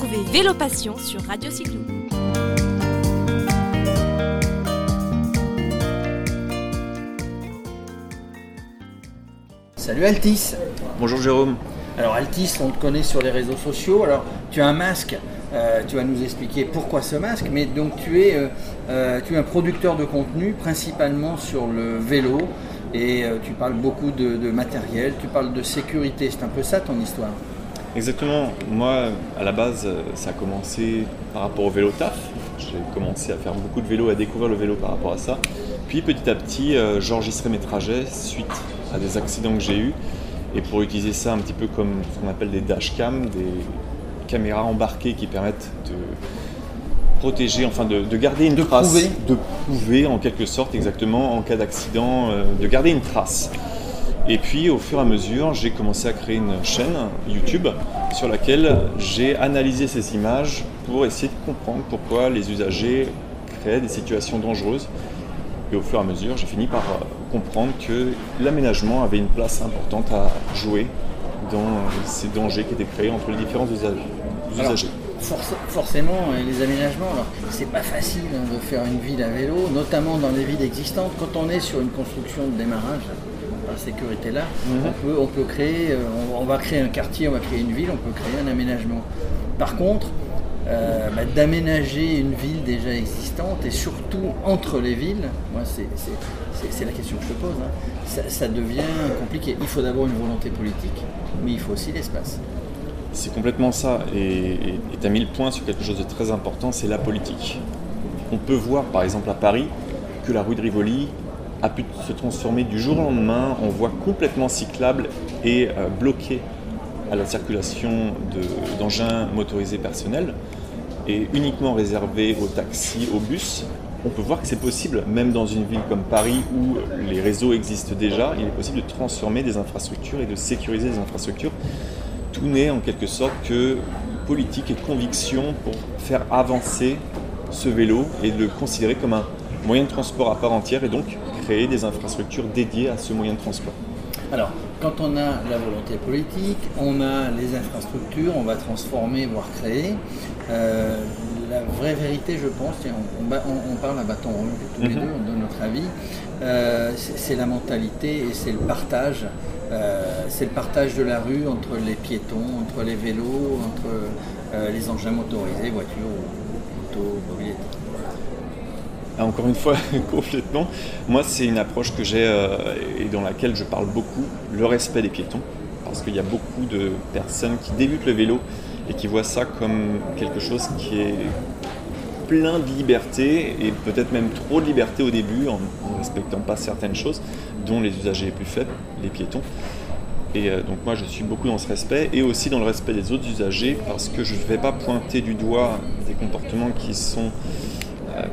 Retrouvez Vélo Passion sur Radio Cyclo. Salut Altis. Bonjour Jérôme. Alors Altis, on te connaît sur les réseaux sociaux. Alors tu as un masque. euh, tu vas nous expliquer pourquoi ce masque, mais donc tu es, euh, euh, tu es un producteur de contenu principalement sur le vélo et euh, tu parles beaucoup de, de matériel, tu parles de sécurité, c'est un peu ça ton histoire. Exactement. Moi, à la base, euh, ça a commencé par rapport au vélo taf. J'ai commencé à faire beaucoup de vélo, à découvrir le vélo par rapport à ça. Puis petit à petit, euh, j'enregistrais mes trajets suite à des accidents que j'ai eus. Et pour utiliser ça un petit peu comme ce qu'on appelle des dashcams, des caméras embarquées qui permettent de protéger, enfin de, de garder une De trace, prouver. de prouver en quelque sorte exactement en cas d'accident, euh, de garder une trace. Et puis au fur et à mesure, j'ai commencé à créer une chaîne YouTube sur laquelle j'ai analysé ces images pour essayer de comprendre pourquoi les usagers créaient des situations dangereuses. Et au fur et à mesure, j'ai fini par euh, comprendre que l'aménagement avait une place importante à jouer dans ces dangers qui étaient créés entre les différents usagers. Alors, forcément, euh, les aménagements, alors c'est pas facile hein, de faire une ville à vélo, notamment dans les villes existantes. Quand on est sur une construction de démarrage, par sécurité là, Mhm. on, peut, on peut créer, euh, on, on va créer un quartier, on va créer une ville, on peut créer un aménagement. Par contre, euh, bah, d'aménager une ville déjà existante et surtout entre les villes, moi c'est la question que je te pose, hein, ça, ça devient compliqué. Il faut d'abord une volonté politique, mais il faut aussi l'espace. C'est complètement ça. Et tu as mis le point sur quelque chose de très important, c'est la politique. On peut voir par exemple à Paris que la rue de Rivoli a pu se transformer du jour au lendemain en voie complètement cyclable et euh, bloquée à la circulation de- d'engins motorisés personnels et uniquement réservée aux taxis, aux bus. On peut voir que c'est possible, même dans une ville comme Paris où les réseaux existent déjà, il est possible de transformer des infrastructures et de sécuriser des infrastructures tout n'est en quelque sorte que politique et conviction pour faire avancer ce vélo et le considérer comme un moyen de transport à part entière et donc créer des infrastructures dédiées à ce moyen de transport. Alors, quand on a la volonté politique, on a les infrastructures, on va transformer, voire créer. Euh, la vraie vérité, je pense, et on, parle à bâton rompu tous les Mhm. deux, on donne notre avis, euh, c'est la mentalité et c'est le partage. Euh, c'est le partage de la rue entre les piétons, entre les vélos, entre les engins motorisés, voitures, motos, mobilettes. Ah, Encore une fois, complètement. Moi, c'est une approche que j'ai euh, et dans laquelle je parle beaucoup, le respect des piétons. Parce qu'il y a beaucoup de personnes qui débutent le vélo et qui voient ça comme quelque chose qui est plein de liberté et peut-être même trop de liberté au début en ne respectant pas certaines choses, dont les usagers les plus faibles, les piétons. Et euh, donc moi je suis beaucoup dans ce respect et aussi dans le respect des autres usagers parce que je ne vais pas pointer du doigt des comportements qui sont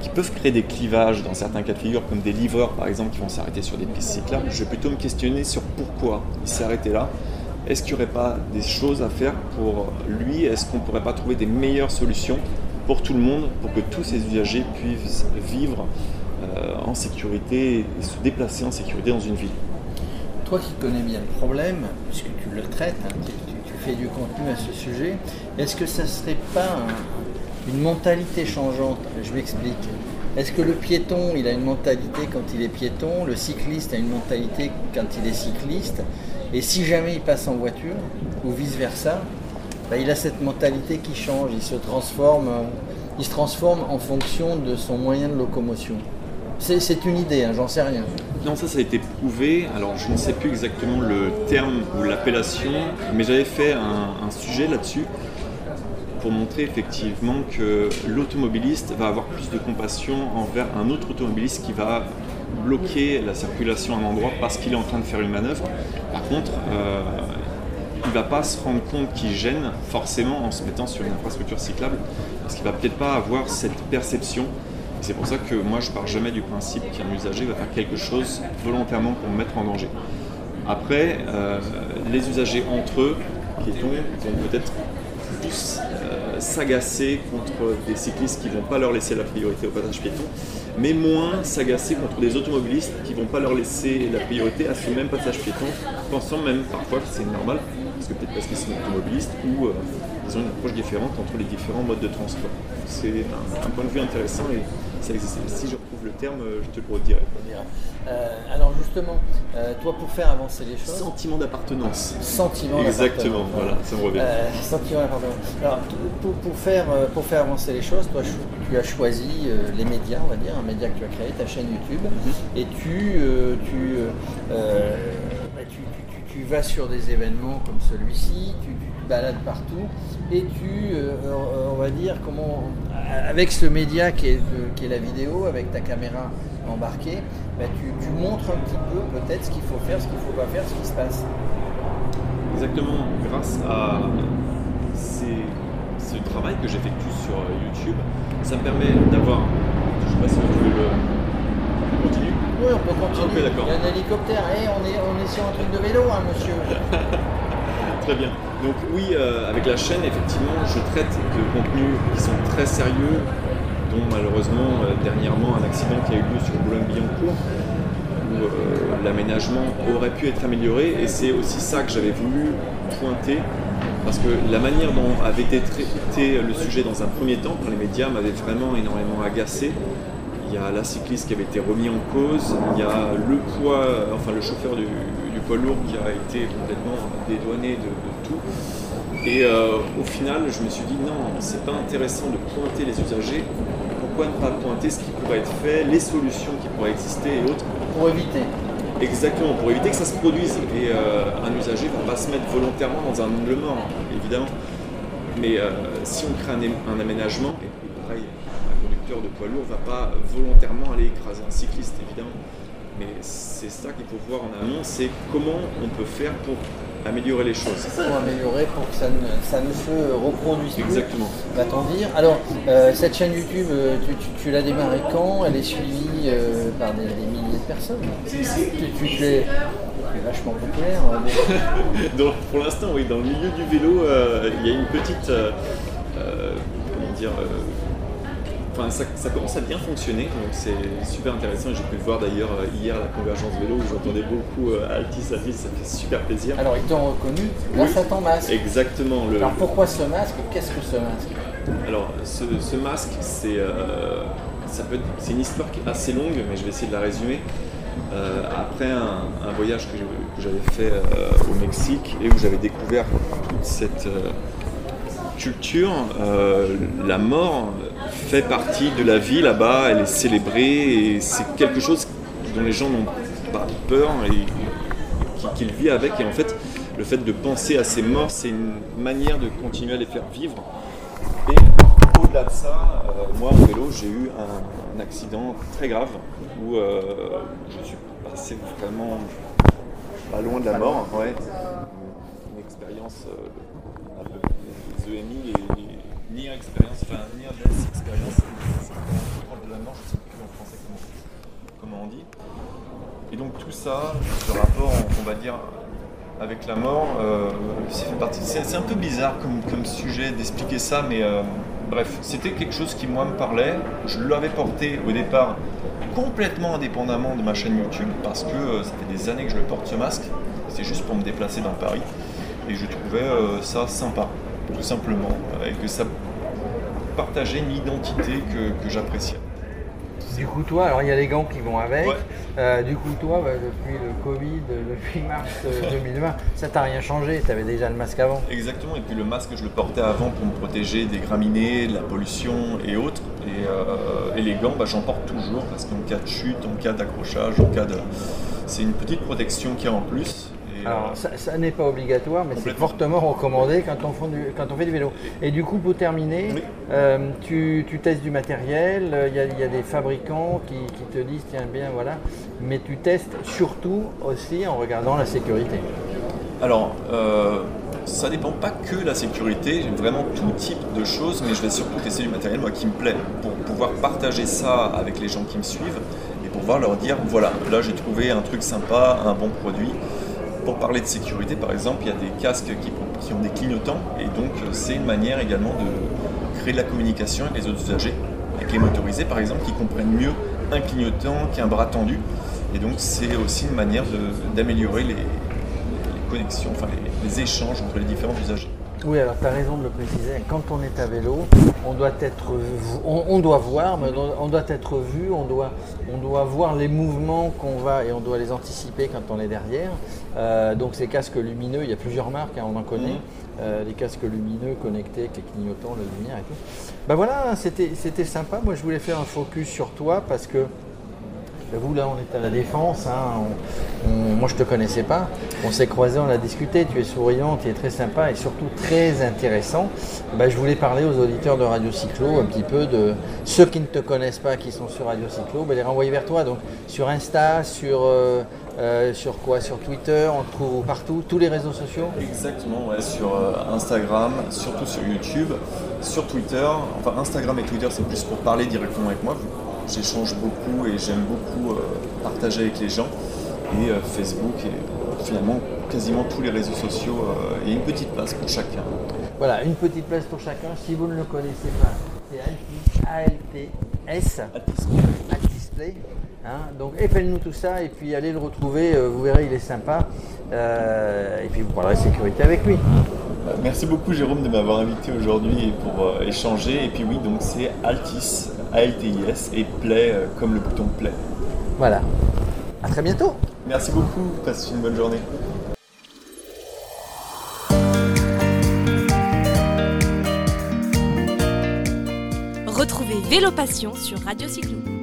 qui peuvent créer des clivages dans certains cas de figure, comme des livreurs par exemple qui vont s'arrêter sur des pistes cyclables. Je vais plutôt me questionner sur pourquoi il s'est arrêté là. Est-ce qu'il n'y aurait pas des choses à faire pour lui? Est-ce qu'on ne pourrait pas trouver des meilleures solutions pour tout le monde, pour que tous ces usagers puissent vivre euh, en sécurité et se déplacer en sécurité dans une ville? Toi qui connais bien le problème, puisque tu le traites, hein, tu, tu- tu fais du contenu à ce sujet, est-ce que ça ne serait pas un- une mentalité changeante Je m'explique. Est-ce que le piéton, il a une mentalité quand il est piéton, le cycliste a une mentalité quand il est cycliste, et si jamais il passe en voiture, ou vice-versa, bah, il a cette mentalité qui change, il se transforme, euh, il se transforme en fonction de son moyen de locomotion. C'est une idée, hein, j'en sais rien. Non, ça, ça a été prouvé. Alors, je ne sais plus exactement le terme ou l'appellation, mais j'avais fait un sujet là-dessus pour montrer effectivement que l'automobiliste va avoir plus de compassion envers un autre automobiliste qui va bloquer la circulation à un endroit parce qu'il est en train de faire une manœuvre. Par contre, euh, il ne va pas se rendre compte qu'il gêne forcément en se mettant sur une infrastructure cyclable parce qu'il va peut-être pas avoir cette perception. C'est pour ça que moi je pars jamais du principe qu'un usager va faire quelque chose volontairement pour me mettre en danger. Après, euh, les usagers entre eux, piétons, vont peut-être plus euh, s'agacer contre des cyclistes qui ne vont pas leur laisser la priorité au passage piéton. mais moins s'agacer contre des automobilistes qui vont pas leur laisser la priorité à ce même passage piéton, pensant même parfois que c'est normal, parce que peut-être parce qu'ils sont automobilistes ou euh, ils ont une approche différente entre les différents modes de transport. C'est un, un point de vue intéressant et ça existe. Si je retrouve le terme, euh, je te le redirai. Euh, alors justement, euh, toi pour faire avancer les choses, Sentiment d'appartenance. sentiment Exactement, voilà, ça me revient. Euh, sentiment d'appartenance. Alors pour, pour faire, pour faire avancer les choses, toi tu as choisi les médias, on va dire, un média que tu as créé, ta chaîne YouTube, Mhm. et tu, tu, tu- vas sur des événements comme celui-ci, tu, te balades partout, et tu, euh, euh, on va dire, comment, avec ce média qui est, euh, qui est la vidéo, avec ta caméra embarquée, bah, tu, montres un petit peu peut-être ce qu'il faut faire, ce qu'il ne faut pas faire, ce qui se passe. Exactement, grâce à ce travail que j'effectue sur euh, YouTube, ça me permet d'avoir. Je sais pas si tu veux le. Oui, on peut continuer. Il y a un hélicoptère. Eh, on, est, on est sur un truc de vélo, hein, monsieur. Très bien. Donc oui, euh, avec la chaîne, effectivement, je traite de contenus qui sont très sérieux, dont malheureusement euh, dernièrement un accident qui a eu lieu sur Boulogne-Billancourt, où euh, l'aménagement aurait pu être amélioré, et c'est aussi ça que j'avais voulu pointer, parce que la manière dont avait été traité le sujet dans un premier temps par les médias m'avait vraiment énormément agacé. Il y a la cycliste qui avait été remis en cause, il y a le poids, enfin le chauffeur du, du poids lourd qui a été complètement dédouané de, de tout. Et euh, au final, je me suis dit non, c'est pas intéressant de pointer les usagers. Pourquoi ne pas pointer ce qui pourrait être fait, les solutions qui pourraient exister et autres? Pour éviter. Exactement, pour éviter que ça se produise. Et euh, un usager ne va pas se mettre volontairement dans un angle mort, évidemment. Mais euh, si on crée un, un aménagement, et puis pareil, un conducteur de poids lourd ne va pas volontairement aller écraser un cycliste, évidemment. Mais c'est ça qu'il faut voir en amont, c'est comment on peut faire pour améliorer les choses. Pour améliorer, pour que ça ne, ça ne se reproduise plus. Exactement. Va-t-on dire. Alors, euh, cette chaîne YouTube, euh, tu, tu- tu l'as démarrée quand? Elle est suivie euh, par des, des milliers de personnes. Tu, tu es vachement populaire. mais- Donc, pour l'instant, oui, dans le milieu du vélo, euh, il y a une petite. euh, euh, comment dire euh, Enfin, ça, ça commence à bien fonctionner, donc c'est super intéressant. Et J'ai pu le voir d'ailleurs euh, hier à la convergence vélo où j'entendais beaucoup euh, Altis, Altis, ça fait super plaisir. Alors, ils t'ont reconnu grâce Oui. à ton masque. Exactement. Le, Alors, pourquoi ce masque Qu'est-ce que ce masque? Alors, ce, ce masque, c'est euh, c'est une histoire qui est assez longue, mais je vais essayer de la résumer. Euh, après un, un voyage que j'avais fait au Mexique et où j'avais découvert toute cette culture, euh, la mort fait partie de la vie là-bas, elle est célébrée et c'est quelque chose dont les gens n'ont pas peur et qui- qu'ils vivent avec. Et en fait, le fait de penser à ces morts, c'est une manière de continuer à les faire vivre. Et au-delà de ça, euh, moi en vélo, j'ai eu un, accident très grave où euh, je suis passé vraiment pas loin de la mort. Une expérience euh, un peu les Expérience, enfin proche de la je sais plus en français comment, on dit. Et donc tout ça, ce rapport, on va dire, avec la mort, euh. C'est un peu bizarre comme, sujet d'expliquer ça, mais euh, bref, c'était quelque chose qui moi me parlait. Je l'avais porté au départ complètement indépendamment de ma chaîne YouTube parce que euh, ça fait des années que je le porte ce masque. C'est juste pour me déplacer dans Paris et je trouvais ça sympa, tout simplement, et que ça partageait une identité que, que j'appréciais. Du coup, toi, alors il y a les gants qui vont avec. Ouais. Euh, du coup, toi, bah, depuis le Covid, euh, depuis mars euh, 2020, ça t'a rien changé. Tu avais déjà le masque avant. Exactement, et puis le masque je le portais avant pour me protéger des graminées, de la pollution et autres. Et, euh, et les gants, bah, j'en porte toujours parce qu'en cas de chute, en cas d'accrochage, en cas de. C'est une petite protection qu'il y a en plus. Et, Alors, euh, ça, ça n'est pas obligatoire, mais c'est fortement recommandé quand on, fait du, quand on fait du vélo. Et du coup, pour terminer, Oui. euh, tu, tu testes du matériel, euh, il y, a- il y a des fabricants qui, qui te disent, tiens bien, voilà, mais tu testes surtout aussi en regardant la sécurité. Alors, euh, ça dépend pas que la sécurité, j'ai vraiment tout type de choses, mais je vais surtout tester du matériel moi qui me plaît pour pouvoir partager ça avec les gens qui me suivent et pouvoir leur dire voilà, là j'ai trouvé un truc sympa, un bon produit. Pour parler de sécurité, par exemple, il y a des casques qui, ont des clignotants et donc euh, c'est une manière également de créer de la communication avec les autres usagers, avec les motorisés par exemple, qui comprennent mieux un clignotant qui a un bras tendu. Et donc c'est aussi une manière d'améliorer les, connexions, enfin les échanges entre les différents usagers. Oui, alors tu as raison de le préciser. Quand on est à vélo, on doit être, on, doit voir, mais on doit être vu, on doit, on doit voir les mouvements qu'on va et on doit les anticiper quand on est derrière. Euh, donc ces casques lumineux, il y a plusieurs marques, hein, on en connaît. Mhm. Euh, les casques lumineux connectés avec les clignotants, la lumière et tout. Ben voilà, c'était sympa. Moi, je voulais faire un focus sur toi parce que vous, là, on est à la défense. Hein. moi, je te connaissais pas. On s'est croisés, on a discuté. Tu es souriant, tu es très sympa et surtout très intéressant. Bah, je voulais parler aux auditeurs de Radio Cyclo un petit peu de ceux qui ne te connaissent pas, qui sont sur Radio Cyclo, bah, les renvoyer vers toi. Donc, sur Insta, sur. Euh, euh, sur quoi? Sur Twitter, on te trouve partout, tous les réseaux sociaux? Exactement, sur euh, Instagram, surtout sur YouTube, sur Twitter. Enfin, Instagram et Twitter, c'est plus pour parler directement avec moi j'échange beaucoup et j'aime beaucoup euh, partager avec les gens. Et euh, Facebook et finalement quasiment tous les réseaux sociaux, euh, il y a une petite place pour chacun. Voilà, une petite place pour chacun. Si vous ne le connaissez pas, c'est ALTS, Altisplay. Hein donc épelle-nous tout ça et puis allez le retrouver, vous verrez il est sympa. et puis vous parlerez sécurité avec lui. Merci beaucoup Jérôme de m'avoir invité aujourd'hui pour échanger. Et puis oui, donc c'est Altis, A-L-T-I-S et Play euh, comme le bouton Play. Voilà. À très bientôt. Merci beaucoup. Passe une bonne journée. Retrouvez Vélo Passion sur Radio Cyclo.